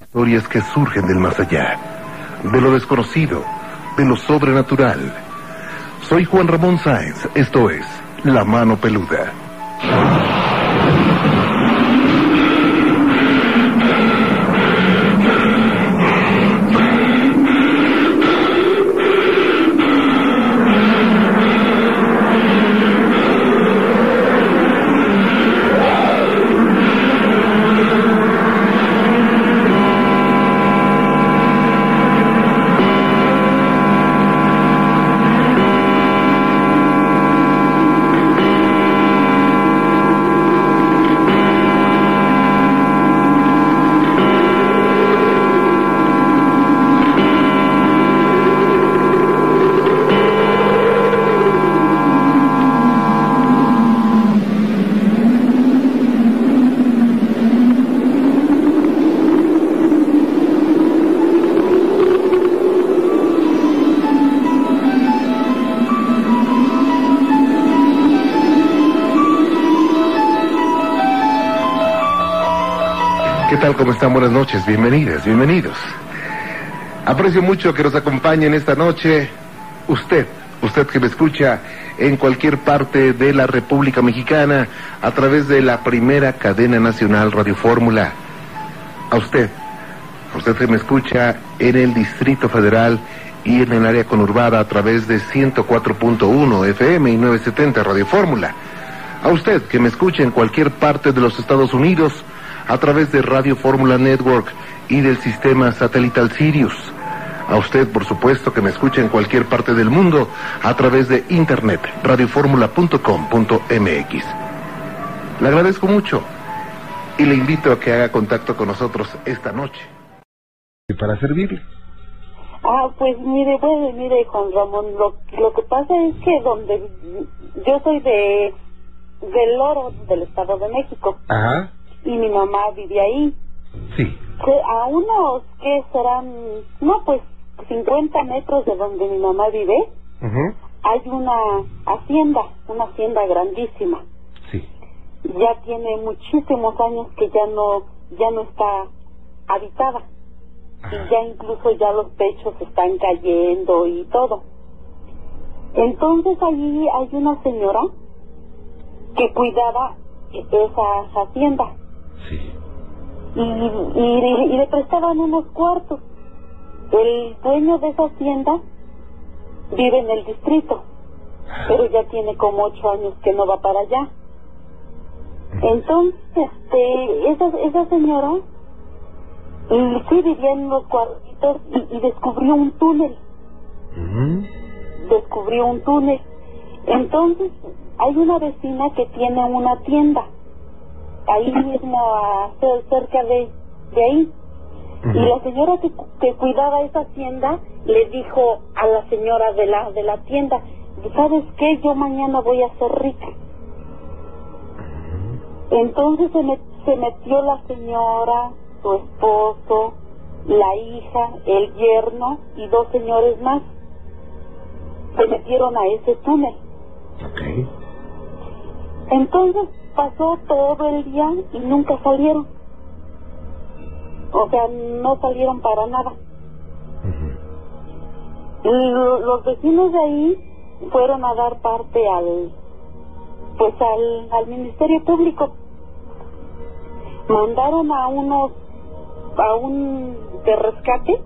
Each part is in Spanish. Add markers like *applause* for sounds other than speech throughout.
Historias que surgen del más allá, de lo desconocido, de lo sobrenatural. Soy Juan Ramón Sáenz, esto es La Mano Peluda. ¿Cómo están? Buenas noches. Bienvenidas, bienvenidos. Aprecio mucho que nos acompañen esta noche usted, usted que me escucha en cualquier parte de la República Mexicana a través de la primera cadena nacional Radio Fórmula. A usted, usted que me escucha en el Distrito Federal y en el área conurbada a través de 104.1 FM y 970 Radio Fórmula. A usted que me escucha en cualquier parte de los Estados Unidos a través de Radio Fórmula Network y del sistema satelital Sirius. A usted, por supuesto, que me escucha en cualquier parte del mundo a través de internet, radioformula.com.mx. Le agradezco mucho y le invito a que haga contacto con nosotros esta noche. Y para servirle. Ah, pues mire, bueno, mire, Juan Ramón, lo, lo que pasa es que donde yo soy de del Oro, del Estado de México, Ajá. Y mi mamá vive ahí. Sí. Que a unos que serán, no, pues 50 metros de donde mi mamá vive, hay una hacienda, una hacienda grandísima. Sí. Ya tiene muchísimos años que ya no, ya no está habitada. Y ya incluso ya los techos están cayendo y todo. Entonces allí hay una señora que cuidaba esa hacienda Sí. y, y, y le prestaban unos cuartos. El dueño de esa hacienda vive en el distrito, pero ya tiene como ocho años que no va para allá. Entonces, este, esa, esa señora y sí vivía en unos cuartitos y, y descubrió un túnel, descubrió un túnel. Entonces, hay una vecina que tiene una tienda, ahí mismo a- cer- cerca de, de ahí. Y la señora que, cu- que cuidaba esa tienda le dijo a la señora de la de la tienda, ¿sabes qué? Yo mañana voy a ser rica. Entonces se, met- se metió la señora, su esposo, la hija, el yerno y dos señores más. Se metieron a ese túnel. Ok. Entonces pasó todo el día y nunca salieron. O sea, no salieron para nada. Los vecinos de ahí fueron a dar parte al pues al, al ministerio público mandaron a unos a un de rescate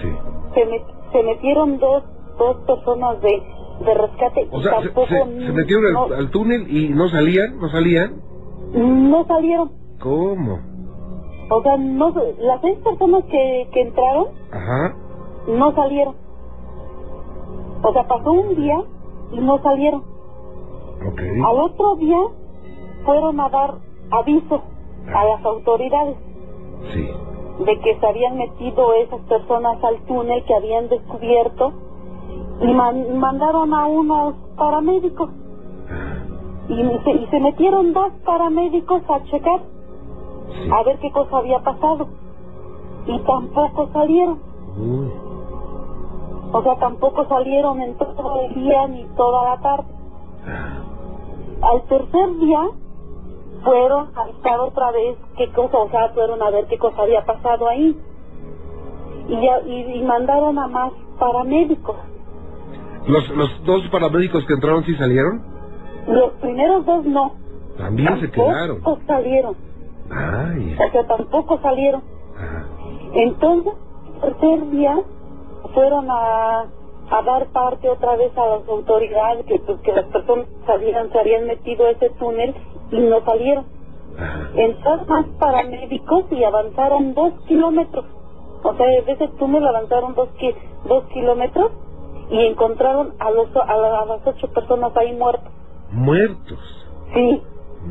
Sí. se, met- se metieron dos dos personas de de rescate O y sea, se, tampoco se- se metieron al, no, al túnel y no salían, no salían. no salieron ¿Cómo? o sea no las seis personas que, que entraron Ajá. no salieron o sea pasó un día y no salieron. Al otro día fueron a dar aviso a las autoridades Sí. de que se habían metido esas personas al túnel que habían descubierto y man- mandaron a unos paramédicos y se, y se metieron dos paramédicos a checar Sí. a ver qué cosa había pasado y tampoco salieron Uy. o sea tampoco salieron en todo el día ni toda la tarde al tercer día fueron a avisar otra vez qué cosa, o sea, fueron a ver qué cosa había pasado ahí. Y, ya, y, y mandaron a más paramédicos. ¿Los, ¿Los dos paramédicos que entraron sí salieron? Los primeros dos no. También se quedaron. Tampoco salieron. Ay. O sea, tampoco salieron. Ajá. Entonces, tercer día fueron a, a dar parte otra vez a las autoridades que, pues, que las personas salieran, se habían metido a ese túnel y no salieron. Ajá. Entraron más paramédicos y avanzaron dos kilómetros. O sea, de ese túnel avanzaron dos, ki- dos kilómetros y encontraron a, los, a, la- a las ocho personas ahí muertas. Muertos. Sí.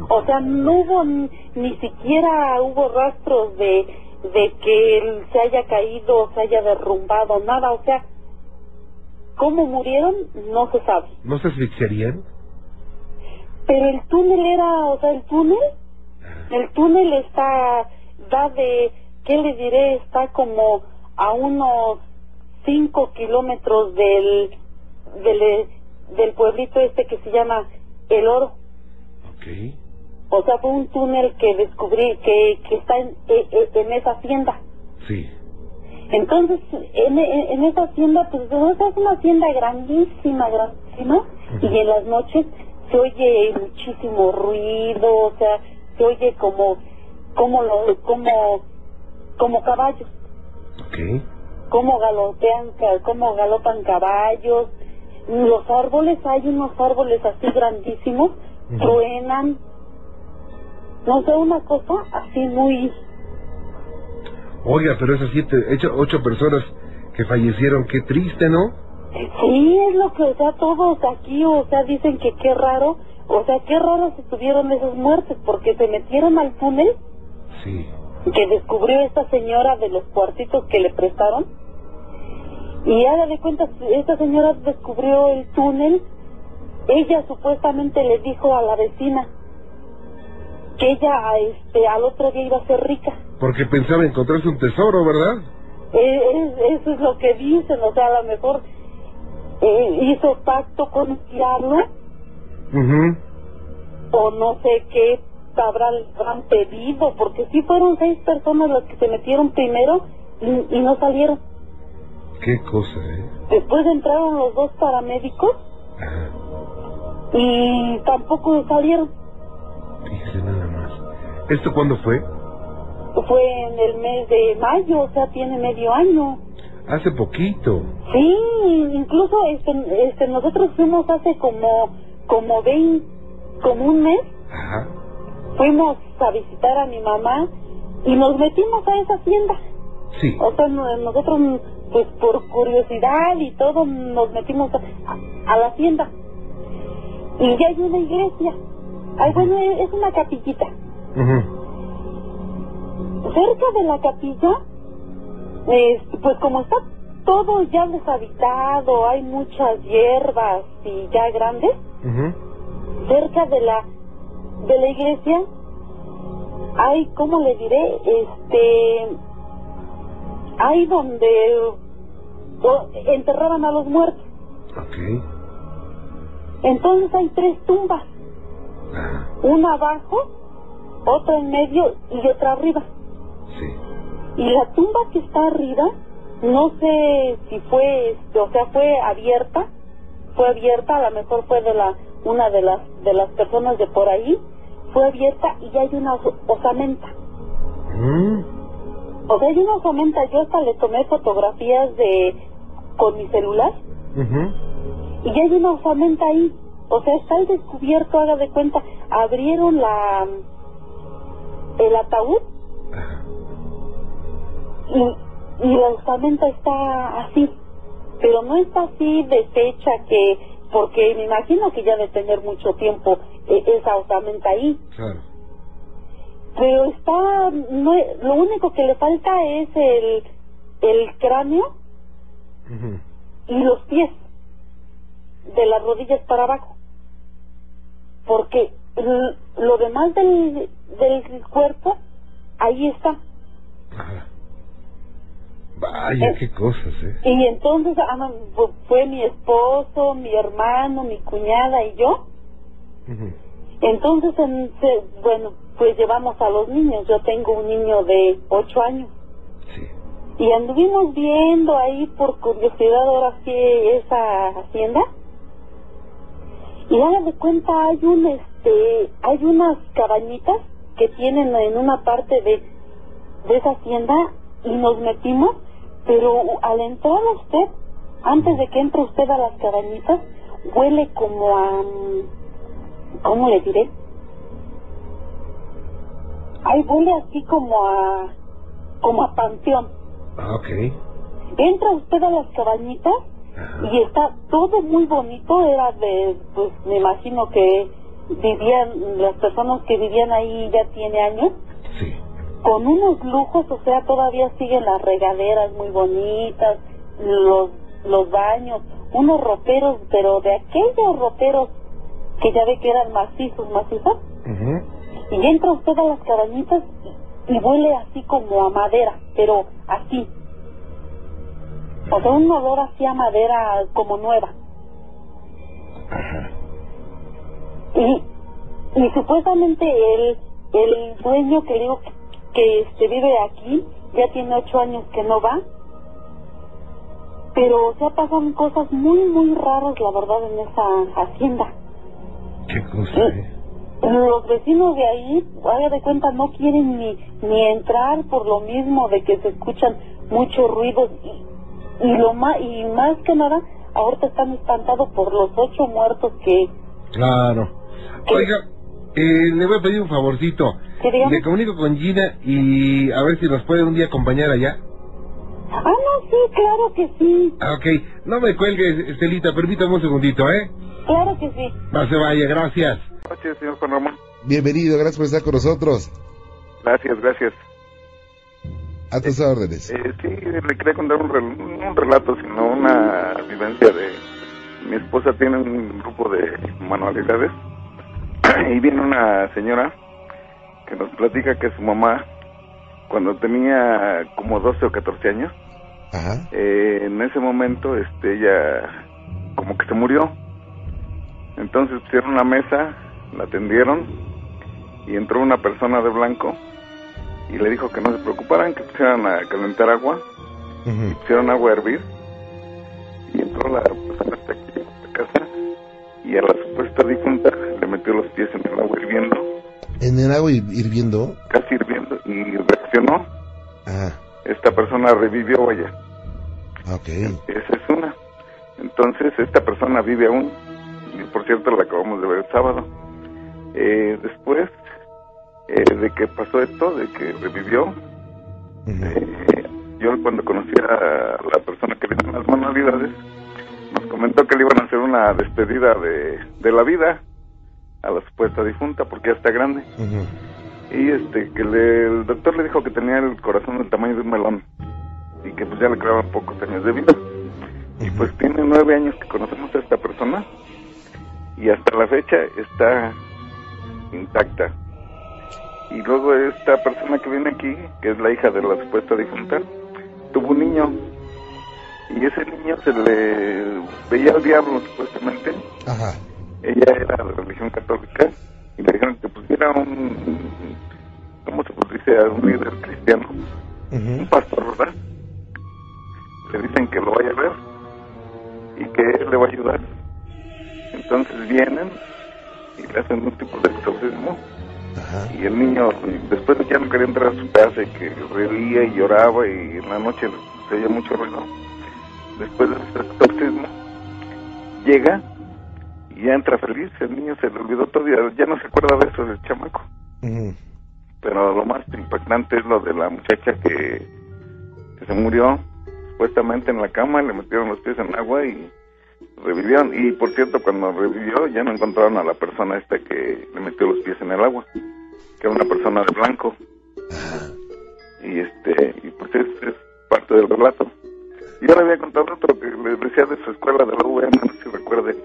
O sea, no hubo ni, ni siquiera hubo rastros de, de que él se haya caído, se haya derrumbado, nada. O sea, cómo murieron no se sabe. ¿No se asfixiarían? Pero el túnel era, o sea, el túnel, el túnel está, da de, ¿qué le diré? Está como a unos cinco kilómetros del, del, del pueblito este que se llama El Oro. Ok. O sea, fue un túnel que descubrí que, que está en, e- e- en esa hacienda. Sí. Entonces, en, en- en esa hacienda, pues es una hacienda grandísima, grandísima, y en las noches se oye muchísimo ruido, o sea, se oye como, como, lo, como, como caballos, Ok. Como galopean, como galopan caballos. Los árboles, hay unos árboles así grandísimos, truenan, no sé, una cosa así muy, Oiga, pero esas siete, ocho, ocho personas que fallecieron, qué triste, ¿no? Sí, es lo que, o sea, todos aquí, o sea, dicen que qué raro, o sea, qué raro se tuvieron esas muertes, porque se metieron al túnel Sí. que descubrió esta señora de los cuartitos que le prestaron. Y haga de cuenta, esta señora descubrió el túnel, ella supuestamente le dijo a la vecina que ella este, al otro día iba a ser rica. Porque pensaba encontrarse un tesoro, ¿verdad? Eh, es- eso es lo que dicen, o sea, a lo mejor eh, hizo pacto con el diablo Mhm. o no sé qué habrán, habrán pedido, porque sí fueron seis personas las que se metieron primero y, y no salieron. Qué cosa, ¿eh? Después entraron los dos paramédicos Ajá. y tampoco salieron. Fíjese nada más. ¿Esto cuándo fue? Fue en el mes de mayo, o sea, tiene medio año. Hace poquito. Sí, incluso este, este, nosotros fuimos hace como, como 20, como un mes, Ajá. fuimos a visitar a mi mamá y nos metimos a esa hacienda. Sí. O sea, no- nosotros, pues por curiosidad y todo, nos metimos a, a- la hacienda. Y ya hay una iglesia. Ay, bueno, es una capillita. Cerca de la capilla, es- pues como está todo ya deshabitado, hay muchas hierbas y ya grandes, cerca de la de la iglesia hay, ¿cómo le diré? Este, hay donde o- enterraban a los muertos. Ok. Entonces hay tres tumbas, Ajá. una abajo, otra en medio y otra arriba. Sí. Y la tumba que está arriba, no sé si fue, este, o sea, fue abierta, fue abierta, a lo mejor fue de la una de las de las personas de por ahí, fue abierta y hay una os- osamenta. Mm. O sea, hay una osamenta, yo hasta le tomé fotografías de con mi celular. Y hay una osamenta ahí. O sea, está el descubierto, haga de cuenta, abrieron la el ataúd. Y, y la osamenta está así, pero no está así deshecha que, porque me imagino que ya de tener mucho tiempo eh, esa osamenta ahí, Claro. pero está, no, lo único que le falta es el, el cráneo Y los pies, de las rodillas para abajo, porque lo demás del, del cuerpo, ahí está. Ajá. Vaya, Eh. qué cosas, ¿eh? Y entonces ah, fue mi esposo, mi hermano, mi cuñada y yo. Entonces, en- bueno, pues llevamos a los niños. Yo tengo un niño de 8 años. Sí. Y anduvimos viendo ahí por curiosidad ahora sí esa hacienda. Y hagan de cuenta hay un este hay unas cabañitas que tienen en una parte de, de esa hacienda y nos metimos, pero al entrar usted, antes de que entre usted a las cabañitas, huele como a ¿cómo le diré? Ay, huele así como a como a panteón. Ah, ok. Entra usted a las cabañitas Ajá. y está todo muy bonito, era de, pues me imagino que vivían, las personas que vivían ahí ya tiene años, Sí. con unos lujos, o sea, todavía siguen las regaderas muy bonitas, los, los baños, unos roperos, pero de aquellos roperos que ya ve que eran macizos, macizos, Ujú. y entra usted a las cabañitas y, huele así como a madera, pero así. O sea, un olor así a madera como nueva. Ajá. Y, y supuestamente el, el dueño que digo que, que, este, vive aquí, ya tiene ocho años que no va. Pero o sea, pasan cosas muy, muy raras, la verdad, en esa hacienda. Qué cosa, ¿eh? Los vecinos de ahí, haga de cuenta, no quieren ni, ni entrar por lo mismo de que se escuchan muchos ruidos y, y lo más, y más que nada, ahorita están espantados por los ocho muertos que, Claro. Oiga, eh, le voy a pedir un favorcito. Le comunico con Gina y a ver si nos puede un día acompañar allá. ah, no, sí, claro que sí, Ah, ok. No me cuelgue, Estelita, permítame un segundito, ¿eh? claro que sí. No se vaya, gracias. Buenas noches, señor Juan Ramón. Bienvenido, gracias por estar con nosotros. Gracias, gracias. A tus órdenes. Eh, sí, le quería contar un, rel- un relato, sino una vivencia de... Mi esposa tiene un grupo de manualidades *clears throat* y viene una señora que nos platica que su mamá, cuando tenía como 12 o 14 años, Ajá. eh, en ese momento este ella como que se murió. Entonces pusieron una mesa, la atendieron y entró una persona de blanco y le dijo que no se preocuparan, que pusieran a calentar agua Ujú. pusieron agua a hervir y entró la persona hasta aquí a la casa y a la supuesta difunta le metió los pies en el agua hirviendo, En el agua hir- hirviendo. casi hirviendo, y reaccionó. Ajá. Esta persona revivió, vaya. Ok. Esa es una. Entonces, esta persona vive aún. Y por cierto, la acabamos de ver el sábado. Eh, después eh, de que pasó esto, de que revivió. Eh, yo cuando conocí a la persona que viene en las manualidades, nos comentó que le iban a hacer una despedida de, de la vida a la supuesta difunta porque ya está grande. Y este que le- el doctor le dijo que tenía el corazón del tamaño de un melón y que pues ya le quedaban pocos años de vida. Y pues tiene nueve años que conocemos a esta persona y hasta la fecha está intacta. Y luego esta persona que viene aquí, que es la hija de la supuesta difunta, tuvo un niño y ese niño se le veía al diablo supuestamente. Ajá. Ella era de religión católica y le dijeron que pusiera un, ¿cómo se dice? A un líder cristiano, un pastor, ¿verdad? Le dicen que lo vaya a ver y que él le va a ayudar. Entonces vienen y le hacen un tipo de exorcismo Ajá. y el niño después ya no quería entrar a su casa y que reía y lloraba y en la noche se oía mucho ruido. Después de ese exorcismo llega y ya entra feliz, el niño se le olvidó todo ya no se acuerda de eso del chamaco. Pero lo más impactante es lo de la muchacha que, que se murió supuestamente en la cama, le metieron los pies en agua y revivieron. Y por cierto, cuando revivió ya no encontraron a la persona esta que le metió los pies en el agua, que era una persona de blanco. Ajá. Y este y pues es, es parte del relato. Yo le había contado otro que le decía de su escuela de la UVM, no sé si recuerde,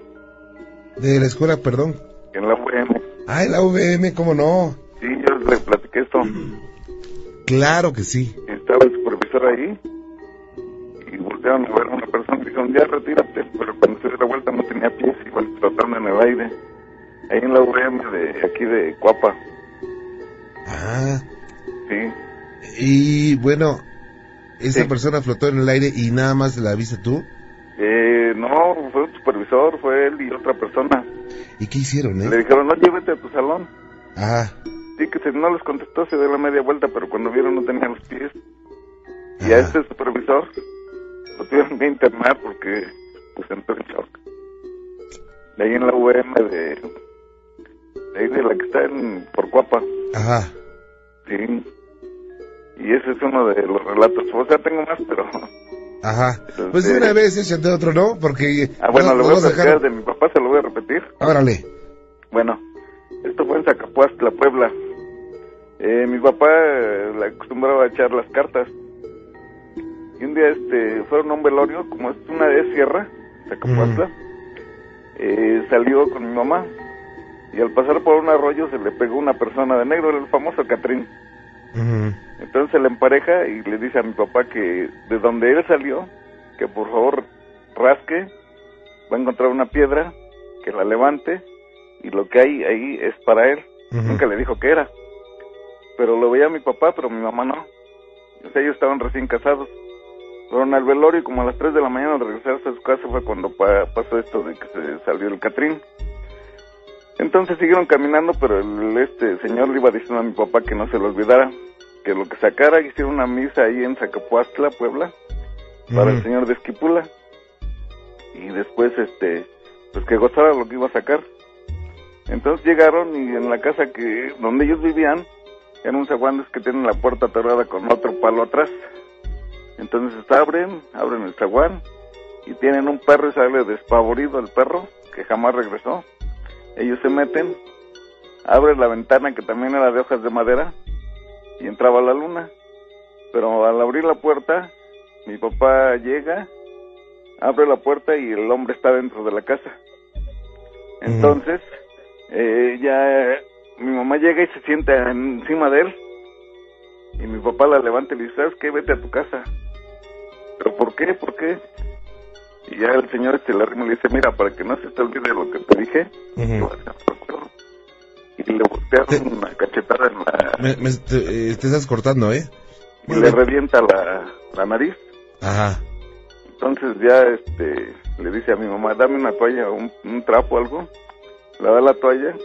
De la escuela, perdón. en la UVM. Ay, la VM, ¿cómo no? Sí, yo le platiqué esto. Claro que sí. estaba el supervisor ahí y voltearon a ver a una persona y dijeron, ya retírate, pero cuando se dio la vuelta no tenía pies, igual flotando en el aire. Ahí en la UVM de aquí de Cuapa. Ah. Sí. Y bueno, esa Sí. persona flotó en el aire y nada más la viste tú. Eh, no, fue un supervisor, fue él y otra persona. ¿Y qué hicieron, Le eh? dijeron, no, llévete a tu salón. Ah, Sí, que se, no les contestó, se dio la media vuelta, pero cuando vieron no tenía los pies. Y a Ah. este supervisor lo tuvieron que internar porque pues entró en shock. De ahí en la UM de, de ahí de la que está en Porcuapa. ajá. Sí. Y ese es uno de los relatos. O sea, tengo más, pero... Ajá. Pues de una vez échate otro, ¿no? Porque... Ah, bueno, no voy a dejar- de mi papá, se lo voy a repetir. Órale. Bueno, esto fue en Zacapuastla, Puebla. Eh, mi papá eh, le acostumbraba a echar las cartas. Y un día este, fueron a un velorio, como es una de sierra, Zacapuastla. Eh, salió con mi mamá. Y al pasar por un arroyo se le pegó una persona de negro, el famoso Catrín. Entonces se le empareja y le dice a mi papá que de donde él salió, que por favor rasque, va a encontrar una piedra, que la levante y lo que hay ahí es para él. Nunca le dijo que era. Pero lo veía mi papá, pero mi mamá no. O sea, ellos estaban recién casados. Fueron al velorio y como a las 3 de la mañana al regresarse a su casa fue cuando pa- pasó esto de que se salió el Catrín. Entonces siguieron caminando, pero el, este señor le iba diciendo a mi papá que no se lo olvidara, que lo que sacara, hicieron una misa ahí en Zacapuastla, Puebla, para el señor de Esquipula. Y después, este, pues que gozara lo que iba a sacar. Entonces llegaron y en la casa que donde ellos vivían, eran un zaguanes que tienen la puerta atorada con otro palo atrás. Entonces abren, abren el zaguán y tienen un perro y sale despavorido el perro, que jamás regresó. Ellos se meten, abren la ventana que también era de hojas de madera y entraba la luna. Pero al abrir la puerta, mi papá llega, abre la puerta y el hombre está dentro de la casa. Entonces, eh, ya mi mamá llega y se sienta encima de él. Y mi papá la levanta y le dice, ¿sabes qué? Vete a tu casa. ¿Pero por qué? ¿Por qué? Y ya el señor este le dice, mira, para que no se te olvide lo que te dije, Ujú. te voy a hacer un recuerdo". y le voltearon una cachetada en la... Me- me- te, eh, te estás cortando, ¿eh? y le revienta la, la nariz. Ajá. Entonces ya este le dice a mi mamá, dame una toalla, un, un trapo, algo. Le da la toalla,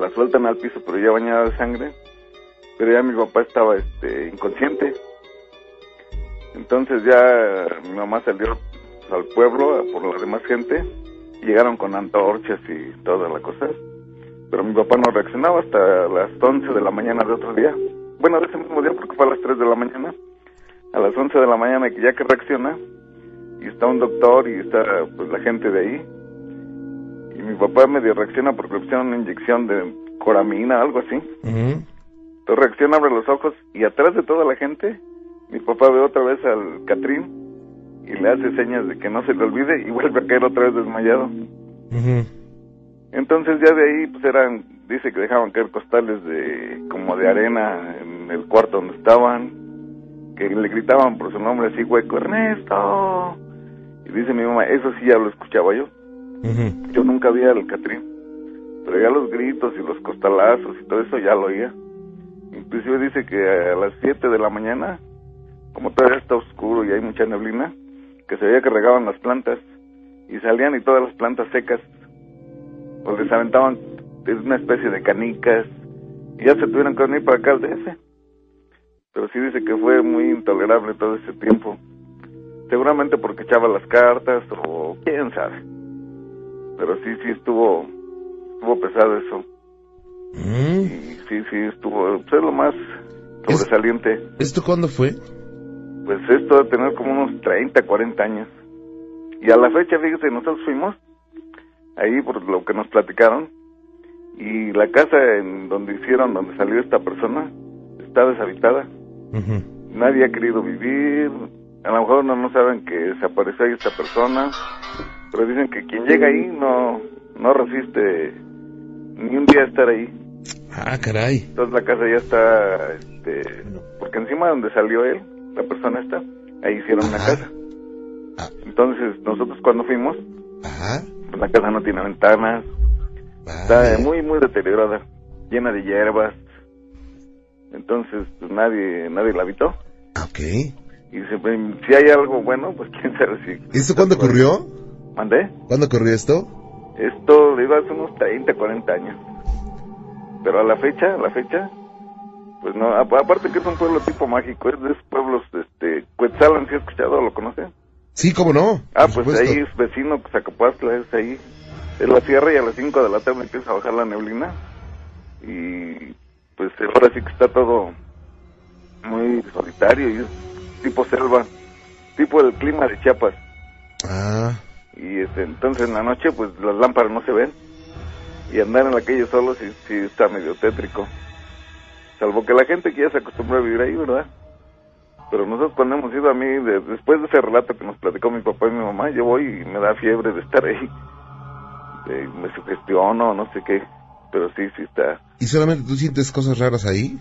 la sueltan al piso, pero ya bañada de sangre. Pero ya mi papá estaba este inconsciente. Entonces ya mi mamá salió al pueblo por la demás gente. Llegaron con antorchas y toda la cosa. Pero mi papá no reaccionaba hasta las 11 de la mañana de otro día. Bueno, de ese mismo día porque fue a las 3 de la mañana a las 11 de la mañana que ya que reacciona y está un doctor y está pues la gente de ahí y mi papá medio reacciona porque le pusieron una inyección de coramina algo así Ujú. entonces reacciona abre los ojos y atrás de toda la gente mi papá ve otra vez al Catrín y le hace señas de que no se le olvide y *laughs* vuelve a caer otra vez desmayado. Entonces ya de ahí pues eran dice que dejaban caer costales de como de arena en el cuarto donde estaban que le gritaban por su nombre así hueco Ernesto y dice mi mamá eso sí ya lo escuchaba yo yo nunca vi al Catrín pero ya los gritos y los costalazos y todo eso ya lo oía. Inclusive dice que a las 7 de la mañana como todavía está oscuro y hay mucha neblina que se veía que regaban las plantas y salían y todas las plantas secas pues les aventaban una especie de canicas y ya se tuvieron que venir para acá al DF pero sí dice que fue muy intolerable todo ese tiempo. Seguramente porque echaba las cartas o quién sabe. Pero sí sí estuvo estuvo pesado eso. Mm. y sí sí estuvo pues, es lo más sobresaliente. ¿Esto cuándo fue? Pues esto debe tener como unos 30 40 años. Y a la fecha fíjese nosotros fuimos ahí por lo que nos platicaron y la casa en donde hicieron donde salió esta persona está deshabitada. Nadie ha querido vivir a lo mejor no, no saben que desapareció ahí esta persona pero dicen que quien llega ahí no no resiste ni un día estar ahí. Ah, caray. entonces la casa ya está este porque encima donde salió él la persona esta ahí hicieron una casa Ah. entonces nosotros cuando fuimos Ajá. pues la casa no tiene ventanas Está muy, muy deteriorada, llena de hierbas. Entonces, pues nadie, nadie la habitó. Ok. Y siempre, si hay algo bueno, pues *laughs* quién sabe si... ¿Esto cuándo ocurrió? ¿Mandé? ¿Cuándo ocurrió esto? Esto iba hace unos 30, 40 años. Pero a la fecha, a la fecha, pues no, aparte que es un pueblo tipo mágico, es de esos pueblos, este, Cuetzalan, si has escuchado, ¿lo conocen? Sí, cómo no. Ah, pues supuesto. ahí es vecino, Zacapastla, es ahí. Es la sierra y a las 5 de la tarde empieza a bajar la neblina. Y pues ahora sí que está todo muy solitario y es tipo selva, tipo el clima de Chiapas. Ah, Y este, entonces en la noche pues las lámparas no se ven. Y andar en la calle solo sí, sí está medio tétrico. Salvo que la gente que ya se acostumbró a vivir ahí, ¿verdad? Pero nosotros cuando hemos ido a mí, de- después de ese relato que nos platicó mi papá y mi mamá, yo voy y me da fiebre de estar ahí. Eh, me sugestiono, no sé qué. Pero sí, sí está. ¿y solamente tú sientes cosas raras ahí?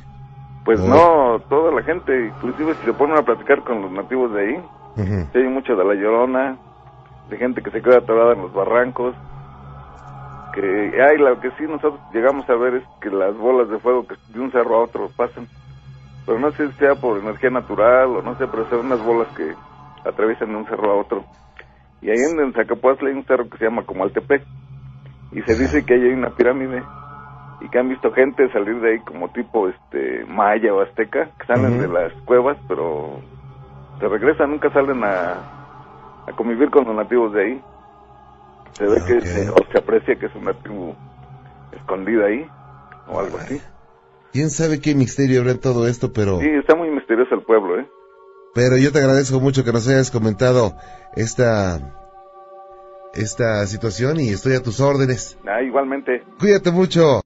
Pues no, toda la gente, inclusive si se ponen a platicar con los nativos de ahí. Sí, hay mucho de la llorona, de gente que se queda atorada en los barrancos. Que hay, lo que sí nosotros llegamos a ver es que las bolas de fuego que de un cerro a otro pasan. Pero no sé si sea por energía natural o no sé, pero son unas bolas que atraviesan de un cerro a otro. Y ahí en, en Zacapuazla hay un cerro que se llama Comaltepec. Y se dice que ahí hay una pirámide. Y que han visto gente salir de ahí como tipo este maya o azteca, que salen de las cuevas, pero se regresan, nunca salen a, a convivir con los nativos de ahí. Se ve que se, o se aprecia que es un nativo escondido ahí o algo así. ¿Quién sabe qué misterio habrá en todo esto? Pero, Sí, está muy misterioso el pueblo, ¿eh? pero yo te agradezco mucho que nos hayas comentado esta, esta situación y estoy a tus órdenes. Ah, igualmente. Cuídate mucho.